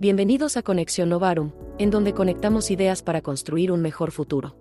Bienvenidos a Conexión Novarum, en donde conectamos ideas para construir un mejor futuro.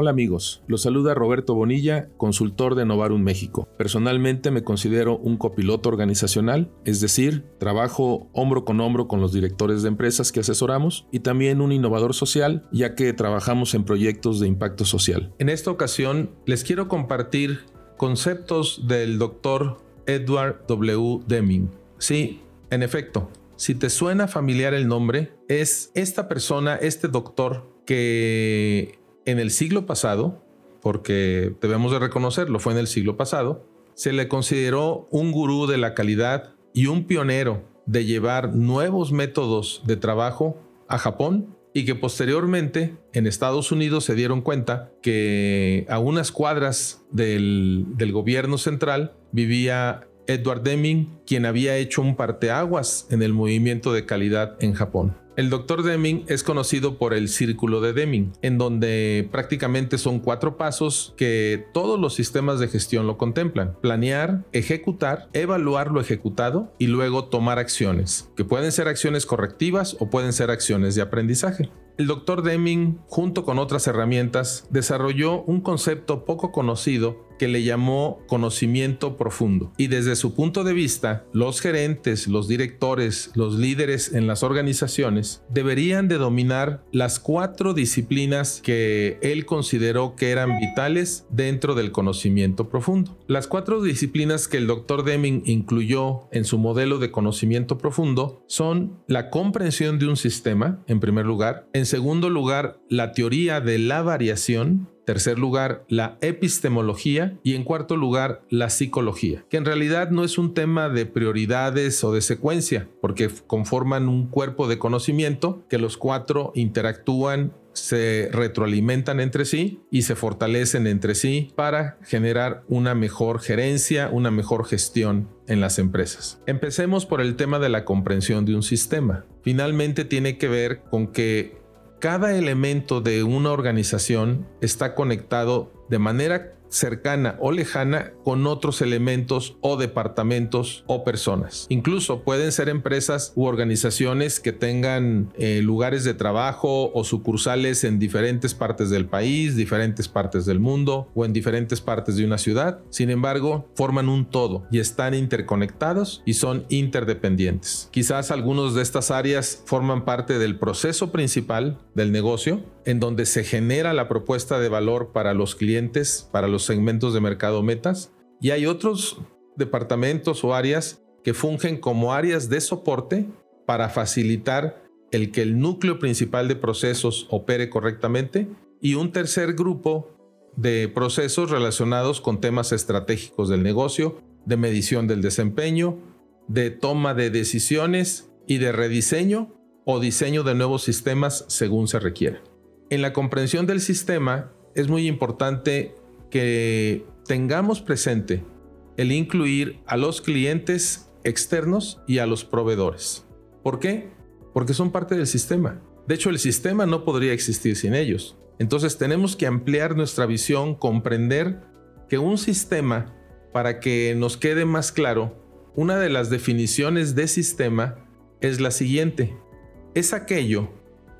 Hola amigos, los saluda Roberto Bonilla, consultor de Novarum México. Personalmente me considero un copiloto organizacional, es decir, trabajo hombro con hombro con los directores de empresas que asesoramos y también un innovador social, ya que trabajamos en proyectos de impacto social. En esta ocasión les quiero compartir conceptos del doctor Edward W. Deming. Sí, en efecto, si te suena familiar el nombre, es esta persona, este doctor que en el siglo pasado, porque debemos de reconocerlo, fue en el siglo pasado, se le consideró un gurú de la calidad y un pionero de llevar nuevos métodos de trabajo a Japón y que posteriormente en Estados Unidos se dieron cuenta que a unas cuadras del, del gobierno central vivía Edward Deming, quien había hecho un parteaguas en el movimiento de calidad en Japón. El doctor Deming es conocido por el círculo de Deming, en donde prácticamente son cuatro pasos que todos los sistemas de gestión lo contemplan. Planear, ejecutar, evaluar lo ejecutado y luego tomar acciones, que pueden ser acciones correctivas o pueden ser acciones de aprendizaje. El doctor Deming, junto con otras herramientas, desarrolló un concepto poco conocido que le llamó conocimiento profundo. Y desde su punto de vista, los gerentes, los directores, los líderes en las organizaciones deberían de dominar las cuatro disciplinas que él consideró que eran vitales dentro del conocimiento profundo. Las cuatro disciplinas que el doctor Deming incluyó en su modelo de conocimiento profundo son la comprensión de un sistema, en primer lugar, en segundo lugar, la teoría de la variación. Tercer lugar, la epistemología. Y en cuarto lugar, la psicología, que en realidad no es un tema de prioridades o de secuencia, porque conforman un cuerpo de conocimiento que los cuatro interactúan se retroalimentan entre sí y se fortalecen entre sí para generar una mejor gerencia, una mejor gestión en las empresas. Empecemos por el tema de la comprensión de un sistema. Finalmente tiene que ver con que cada elemento de una organización está conectado de manera cercana o lejana con otros elementos o departamentos o personas. Incluso pueden ser empresas u organizaciones que tengan eh, lugares de trabajo o sucursales en diferentes partes del país, diferentes partes del mundo o en diferentes partes de una ciudad. Sin embargo, forman un todo y están interconectados y son interdependientes. Quizás algunos de estas áreas forman parte del proceso principal del negocio en donde se genera la propuesta de valor para los clientes, para los segmentos de mercado metas y hay otros departamentos o áreas que fungen como áreas de soporte para facilitar el que el núcleo principal de procesos opere correctamente y un tercer grupo de procesos relacionados con temas estratégicos del negocio, de medición del desempeño, de toma de decisiones y de rediseño o diseño de nuevos sistemas según se requiera. En la comprensión del sistema es muy importante que tengamos presente el incluir a los clientes externos y a los proveedores. ¿Por qué? Porque son parte del sistema. De hecho, el sistema no podría existir sin ellos. Entonces tenemos que ampliar nuestra visión, comprender que un sistema, para que nos quede más claro, una de las definiciones de sistema es la siguiente. Es aquello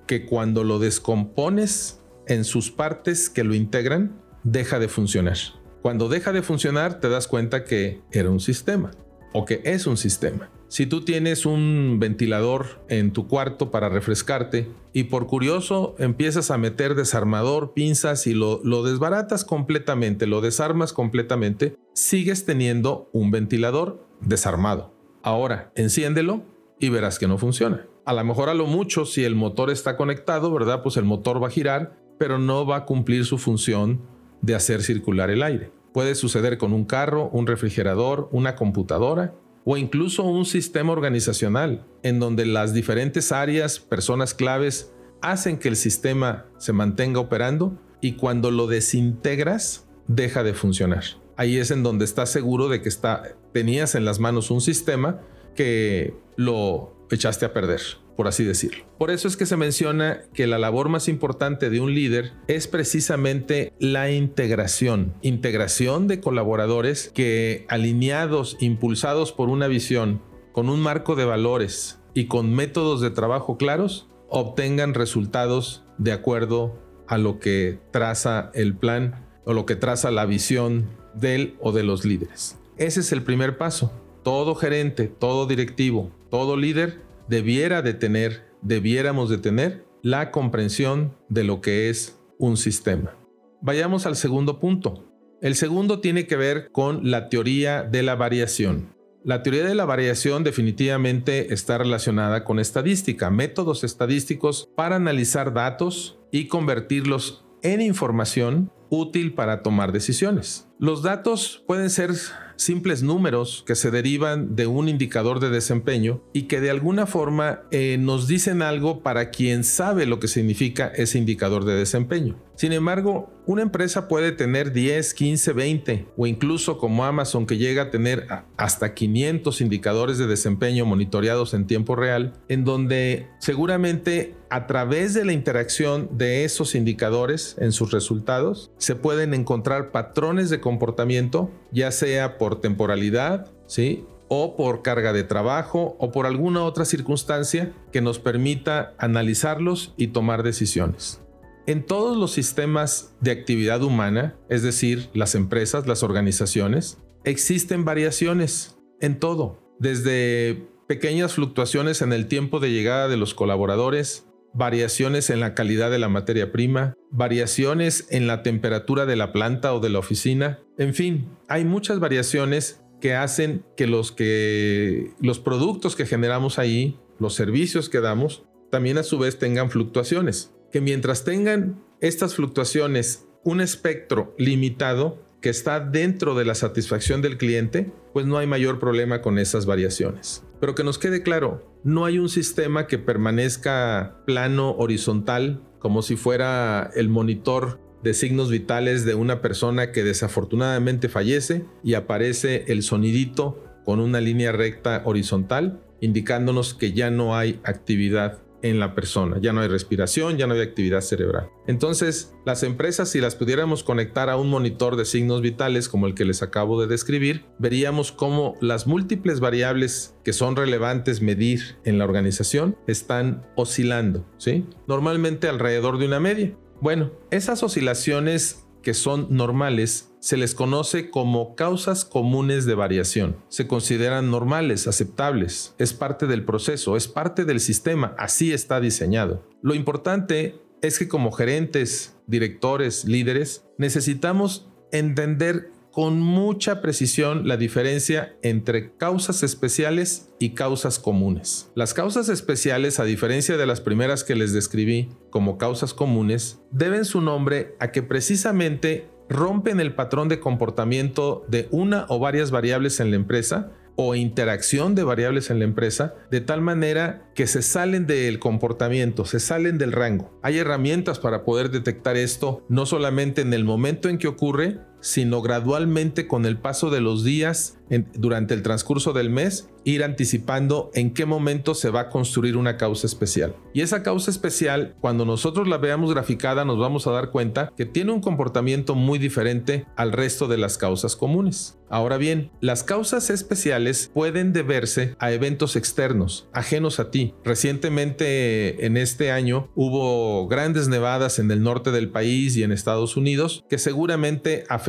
que cuando lo descompones en sus partes que lo integran, deja de funcionar. Cuando deja de funcionar te das cuenta que era un sistema o que es un sistema. Si tú tienes un ventilador en tu cuarto para refrescarte y por curioso empiezas a meter desarmador, pinzas y lo, desbaratas completamente, lo desarmas completamente, sigues teniendo un ventilador desarmado. Ahora, enciéndelo y verás que no funciona. A lo mejor a lo mucho, si el motor está conectado, ¿verdad? Pues el motor va a girar, pero no va a cumplir su función de hacer circular el aire. Puede suceder con un carro, un refrigerador, una computadora o incluso un sistema organizacional en donde las diferentes áreas, personas claves, hacen que el sistema se mantenga operando y cuando lo desintegras deja de funcionar. Ahí es en donde estás seguro de que está, tenías en las manos un sistema que lo echaste a perder. por así decirlo. Por eso es que se menciona que la labor más importante de un líder es precisamente la integración. Integración de colaboradores que alineados, impulsados por una visión, con un marco de valores y con métodos de trabajo claros, obtengan resultados de acuerdo a lo que traza el plan o lo que traza la visión del o de los líderes. Ese es el primer paso. Todo gerente, todo directivo, todo líder debiera de tener, debiéramos de tener la comprensión de lo que es un sistema. Vayamos al segundo punto. El segundo tiene que ver con la teoría de la variación. La teoría de la variación definitivamente está relacionada con estadística, métodos estadísticos para analizar datos y convertirlos en información útil para tomar decisiones. Los datos pueden ser simples números que se derivan de un indicador de desempeño y que de alguna forma eh, nos dicen algo para quien sabe lo que significa ese indicador de desempeño. Sin embargo, una empresa puede tener 10, 15, 20 o incluso como Amazon que llega a tener hasta 500 indicadores de desempeño monitoreados en tiempo real, en donde seguramente a través de la interacción de esos indicadores en sus resultados se pueden encontrar patrones de comportamiento, ya sea por temporalidad, ¿sí? o por carga de trabajo o por alguna otra circunstancia que nos permita analizarlos y tomar decisiones. En todos los sistemas de actividad humana, es decir, las empresas, las organizaciones, existen variaciones en todo, desde pequeñas fluctuaciones en el tiempo de llegada de los colaboradores, variaciones en la calidad de la materia prima, variaciones en la temperatura de la planta o de la oficina, en fin, hay muchas variaciones que hacen que los que los productos que generamos ahí, los servicios que damos, también a su vez tengan fluctuaciones que mientras tengan estas fluctuaciones un espectro limitado que está dentro de la satisfacción del cliente, pues no hay mayor problema con esas variaciones. Pero que nos quede claro, no hay un sistema que permanezca plano, horizontal, como si fuera el monitor de signos vitales de una persona que desafortunadamente fallece y aparece el sonidito con una línea recta horizontal indicándonos que ya no hay actividad en la persona. Ya no hay respiración, ya no hay actividad cerebral. Entonces, las empresas, si las pudiéramos conectar a un monitor de signos vitales como el que les acabo de describir, veríamos cómo las múltiples variables que son relevantes medir en la organización están oscilando, ¿sí? Normalmente alrededor de una media. Bueno, esas oscilaciones que son normales se les conoce como causas comunes de variación. Se consideran normales, aceptables, es parte del proceso, es parte del sistema, así está diseñado. Lo importante es que como gerentes, directores, líderes, necesitamos entender con mucha precisión la diferencia entre causas especiales y causas comunes. Las causas especiales, a diferencia de las primeras que les describí como causas comunes, deben su nombre a que precisamente rompen el patrón de comportamiento de una o varias variables en la empresa o interacción de variables en la empresa, de tal manera que se salen del comportamiento, se salen del rango. Hay herramientas para poder detectar esto, no solamente en el momento en que ocurre, sino gradualmente con el paso de los días durante el transcurso del mes, ir anticipando en qué momento se va a construir una causa especial. Y esa causa especial, cuando nosotros la veamos graficada, nos vamos a dar cuenta que tiene un comportamiento muy diferente al resto de las causas comunes. Ahora bien, las causas especiales pueden deberse a eventos externos, ajenos a ti. Recientemente, en este año, hubo grandes nevadas en el norte del país y en Estados Unidos que seguramente afectaron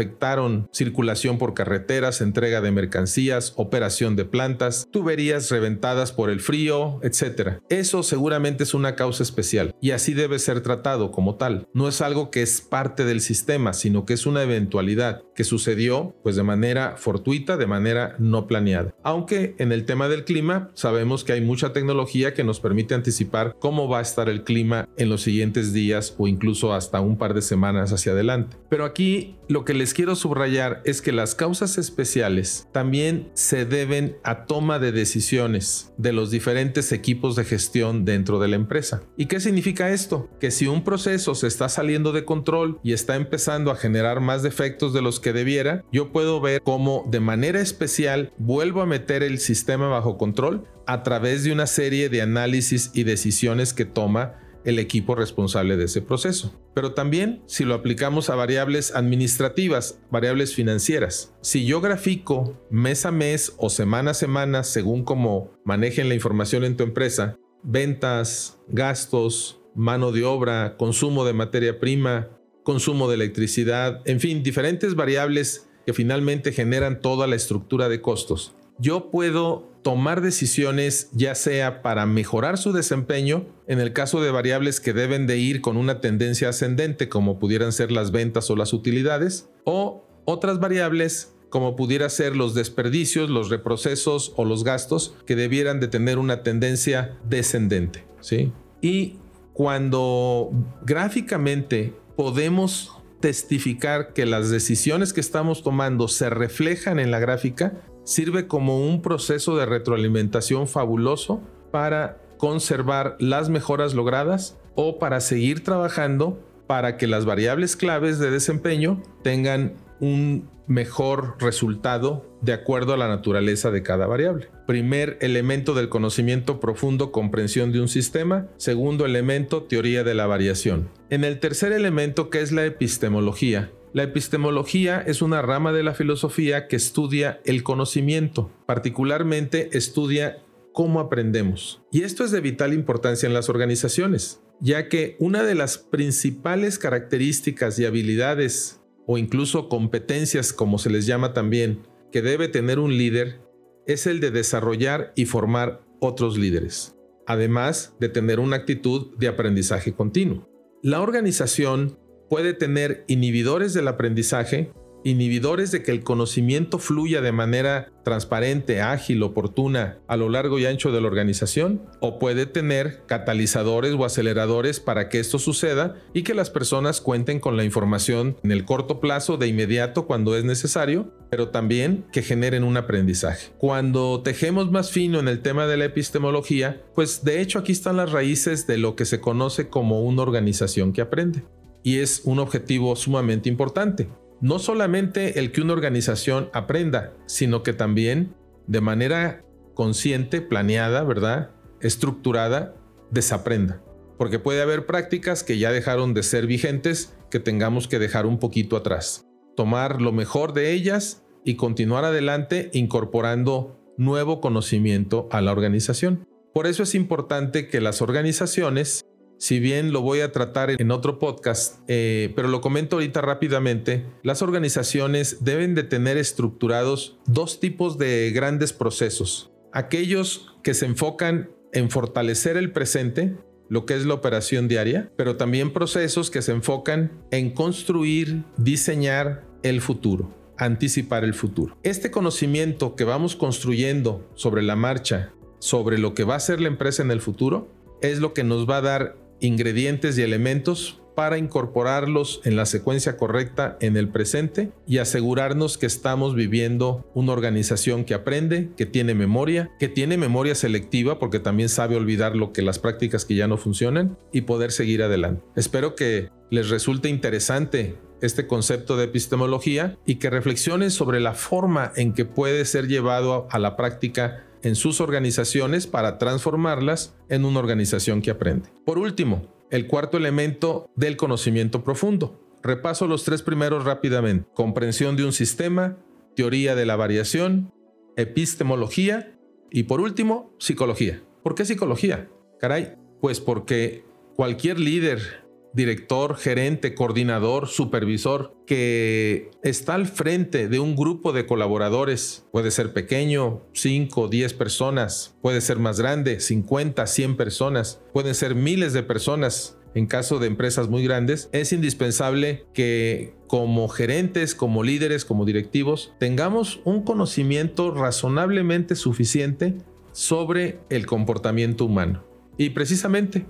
circulación por carreteras, entrega de mercancías, operación de plantas, tuberías reventadas por el frío, etc. Eso seguramente es una causa especial y así debe ser tratado como tal. No es algo que es parte del sistema, sino que es una eventualidad que sucedió pues de manera fortuita, de manera no planeada. Aunque en el tema del clima sabemos que hay mucha tecnología que nos permite anticipar cómo va a estar el clima en los siguientes días o incluso hasta un par de semanas hacia adelante. Pero aquí lo que les quiero subrayar es que las causas especiales también se deben a toma de decisiones de los diferentes equipos de gestión dentro de la empresa. ¿Y qué significa esto? Que si un proceso se está saliendo de control y está empezando a generar más defectos de los que debiera, yo puedo ver cómo de manera especial vuelvo a meter el sistema bajo control a través de una serie de análisis y decisiones que toma el equipo responsable de ese proceso. Pero también si lo aplicamos a variables administrativas, variables financieras. Si yo grafico mes a mes o semana a semana, según cómo manejen la información en tu empresa, ventas, gastos, mano de obra, consumo de materia prima, consumo de electricidad, en fin, diferentes variables que finalmente generan toda la estructura de costos. Yo puedo tomar decisiones ya sea para mejorar su desempeño, en el caso de variables que deben de ir con una tendencia ascendente como pudieran ser las ventas o las utilidades, o otras variables como pudiera ser los desperdicios, los reprocesos o los gastos que debieran de tener una tendencia descendente, ¿sí? Y cuando gráficamente podemos testificar que las decisiones que estamos tomando se reflejan en la gráfica, sirve como un proceso de retroalimentación fabuloso para conservar las mejoras logradas o para seguir trabajando para que las variables claves de desempeño tengan un mejor resultado de acuerdo a la naturaleza de cada variable. Primer elemento del conocimiento profundo, comprensión de un sistema. Segundo elemento, teoría de la variación. En el tercer elemento, que es la epistemología, la epistemología es una rama de la filosofía que estudia el conocimiento, particularmente estudia cómo aprendemos. Y esto es de vital importancia en las organizaciones, ya que una de las principales características y habilidades o incluso competencias, como se les llama también, que debe tener un líder es el de desarrollar y formar otros líderes, además de tener una actitud de aprendizaje continuo. La organización puede tener inhibidores del aprendizaje, inhibidores de que el conocimiento fluya de manera transparente, ágil, oportuna a lo largo y ancho de la organización, o puede tener catalizadores o aceleradores para que esto suceda y que las personas cuenten con la información en el corto plazo de inmediato cuando es necesario, pero también que generen un aprendizaje. Cuando tejemos más fino en el tema de la epistemología, pues de hecho aquí están las raíces de lo que se conoce como una organización que aprende y es un objetivo sumamente importante. No solamente el que una organización aprenda, sino que también de manera consciente, planeada, ¿verdad? Estructurada, desaprenda. Porque puede haber prácticas que ya dejaron de ser vigentes que tengamos que dejar un poquito atrás. Tomar lo mejor de ellas y continuar adelante incorporando nuevo conocimiento a la organización. Por eso es importante que las organizaciones si bien lo voy a tratar en otro podcast, eh, pero lo comento ahorita rápidamente, las organizaciones deben de tener estructurados dos tipos de grandes procesos. Aquellos que se enfocan en fortalecer el presente, lo que es la operación diaria, pero también procesos que se enfocan en construir, diseñar el futuro, anticipar el futuro. Este conocimiento que vamos construyendo sobre la marcha, sobre lo que va a ser la empresa en el futuro, es lo que nos va a dar ingredientes y elementos para incorporarlos en la secuencia correcta en el presente y asegurarnos que estamos viviendo una organización que aprende, que tiene memoria, que tiene memoria selectiva porque también sabe olvidar lo que las prácticas que ya no funcionan y poder seguir adelante. Espero que les resulte interesante este concepto de epistemología y que reflexionen sobre la forma en que puede ser llevado a la práctica en sus organizaciones para transformarlas en una organización que aprende. Por último, el cuarto elemento del conocimiento profundo. Repaso los tres primeros rápidamente. Comprensión de un sistema, teoría de la variación, epistemología y por último, psicología. ¿Por qué psicología? Caray, pues porque cualquier líder director, gerente, coordinador, supervisor, que está al frente de un grupo de colaboradores. Puede ser pequeño, 5, 10 personas, puede ser más grande, 50, 100 personas, pueden ser miles de personas. En caso de empresas muy grandes, es indispensable que como gerentes, como líderes, como directivos, tengamos un conocimiento razonablemente suficiente sobre el comportamiento humano. Y precisamente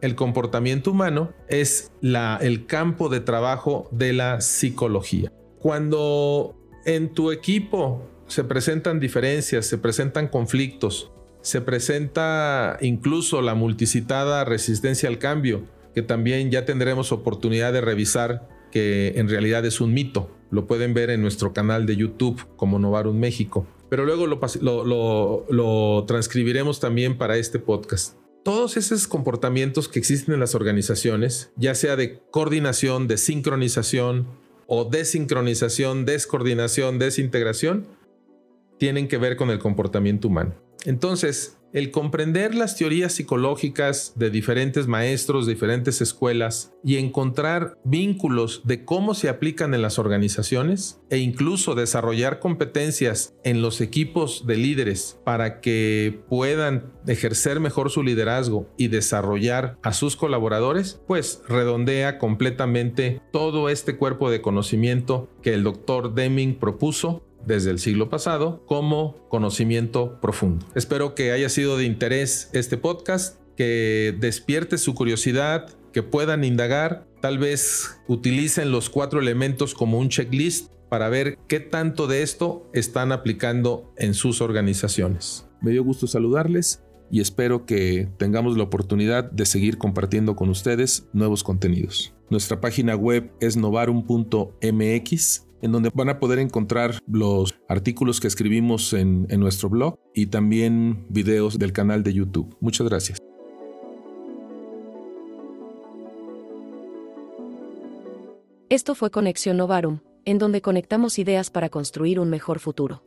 el comportamiento humano es el campo de trabajo de la psicología. Cuando en tu equipo se presentan diferencias, se presentan conflictos, se presenta incluso la multicitada resistencia al cambio, que también ya tendremos oportunidad de revisar que en realidad es un mito. Lo pueden ver en nuestro canal de YouTube como Novarum México. Pero luego lo transcribiremos también para este podcast todos esos comportamientos que existen en las organizaciones, ya sea de coordinación, de sincronización o desincronización, descoordinación, desintegración, tienen que ver con el comportamiento humano. Entonces, el comprender las teorías psicológicas de diferentes maestros, diferentes escuelas y encontrar vínculos de cómo se aplican en las organizaciones e incluso desarrollar competencias en los equipos de líderes para que puedan ejercer mejor su liderazgo y desarrollar a sus colaboradores, pues redondea completamente todo este cuerpo de conocimiento que el doctor Deming propuso desde el siglo pasado como conocimiento profundo. Espero que haya sido de interés este podcast, que despierte su curiosidad, que puedan indagar, tal vez utilicen los cuatro elementos como un checklist para ver qué tanto de esto están aplicando en sus organizaciones. Me dio gusto saludarles y espero que tengamos la oportunidad de seguir compartiendo con ustedes nuevos contenidos. Nuestra página web es novarum.mx en donde van a poder encontrar los artículos que escribimos en, nuestro blog y también videos del canal de YouTube. Muchas gracias. Esto fue Conexión Novarum, en donde conectamos ideas para construir un mejor futuro.